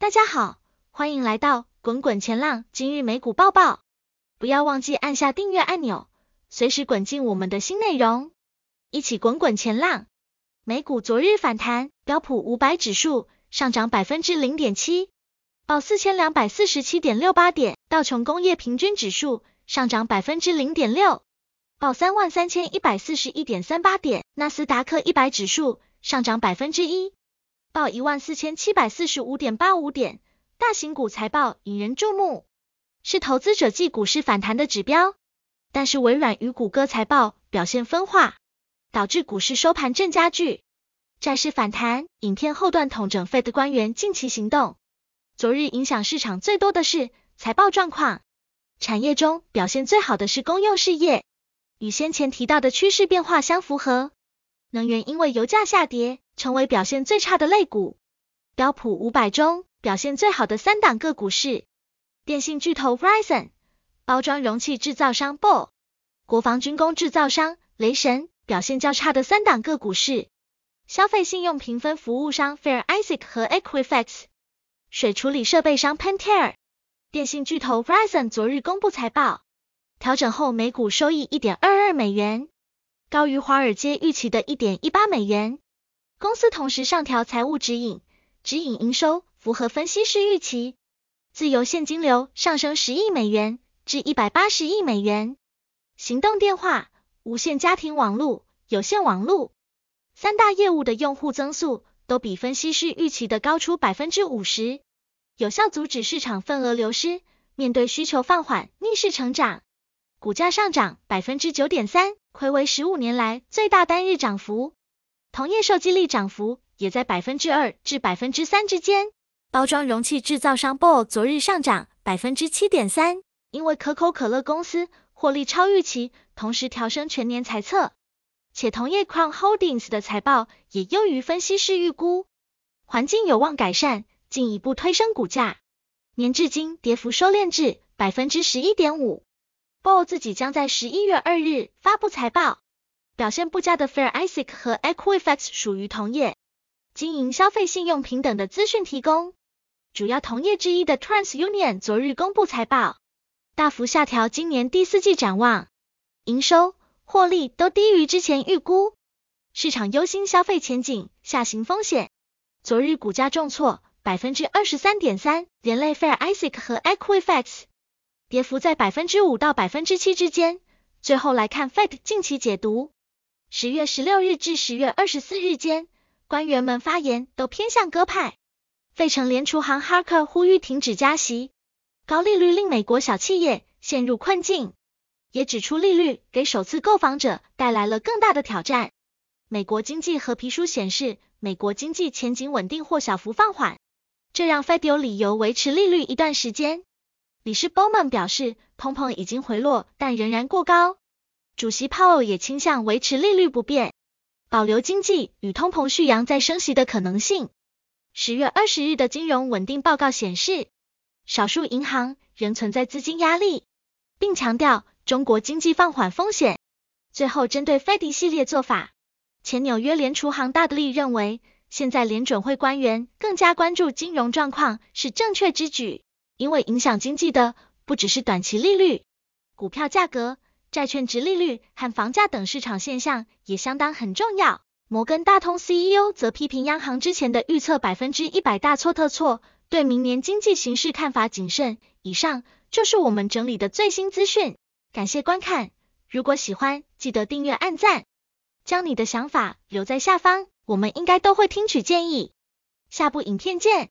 大家好，欢迎来到滚滚前浪今日美股报报。不要忘记按下订阅按钮，随时滚进我们的新内容，一起滚滚前浪。美股昨日反弹，标普五百指数上涨百分之零点七，报四千两百四十七点六八点；道琼工业平均指数上涨百分之零点六，报三万三千一百四十一点三八点；纳斯达克一百指数上涨百分之一。报一万四千七百四十五点八五点，大型股财报引人注目，是投资者继股市反弹的指标。但是微软与谷歌财报表现分化，导致股市收盘正加剧。债市反弹，影片后段统整 Fed 官员近期行动。昨日影响市场最多的是财报状况，产业中表现最好的是公用事业，与先前提到的趋势变化相符合。能源因为油价下跌，成为表现最差的类股，标普五百中表现最好的三档个股是电信巨头 Verizon、包装容器制造商 Ball、国防军工制造商雷神。表现较差的三档个股是消费信用评分服务商 Fair Isaac 和 Equifax、水处理设备商 Pentair。电信巨头 Verizon 昨日公布财报，调整后每股收益一点二二美元，高于华尔街预期的一点一八美元。公司同时上调财务指引，指引营收符合分析师预期，自由现金流上升十亿美元至一百八十亿美元。行动电话、无线家庭网络、有线网络三大业务的用户增速都比分析师预期的高出百分之五十，有效阻止市场份额流失。面对需求放缓，逆势成长，股价上涨百分之九点三，睽违十五年来最大单日涨幅。同业受激励涨幅也在百分之二至百分之三之间。包装容器制造商 BO 昨日上涨百分之七点三，因为可口可乐公司获利超预期，同时调升全年财测，且同业 Crown Holdings 的财报也优于分析师预估，环境有望改善，进一步推升股价。年至今跌幅收敛至百分之十一点五。BO 自己将在十一月二日发布财报。表现不佳的 Fair Isaac 和 Equifax 属于同业，经营消费信用平等的资讯提供。主要同业之一的 TransUnion 昨日公布财报，大幅下调今年第四季展望，营收、获利都低于之前预估，市场忧心消费前景下行风险。昨日股价重挫百分之二十三点三，连累 Fair Isaac 和 Equifax，跌幅在百分之五到百分之七之间。最后来看 Fed 近期解读。十月十六日至十月二十四日间，官员们发言都偏向鸽派。费城联储行哈克呼吁停止加息，高利率令美国小企业陷入困境，也指出利率给首次购房者带来了更大的挑战。美国经济和皮书显示，美国经济前景稳定或小幅放缓，这让 Fed 有理由维持利率一段时间。理事 Bowman 表示，通膨已经回落，但仍然过高。主席 power 也倾向维持利率不变，保留经济与通膨续扬再升息的可能性。十月二十日的金融稳定报告显示，少数银行仍存在资金压力，并强调中国经济放缓风险。最后，针对 Fed 系列做法，前纽约联储行大德利认为，现在联准会官员更加关注金融状况是正确之举，因为影响经济的不只是短期利率、股票价格。债券殖利率和房价等市场现象也相当很重要。摩根大通 CEO 则批评央行之前的预测百分之一百大错特错，对明年经济形势看法谨慎。以上就是我们整理的最新资讯，感谢观看。如果喜欢，记得订阅、按赞，将你的想法留在下方，我们应该都会听取建议。下部影片见。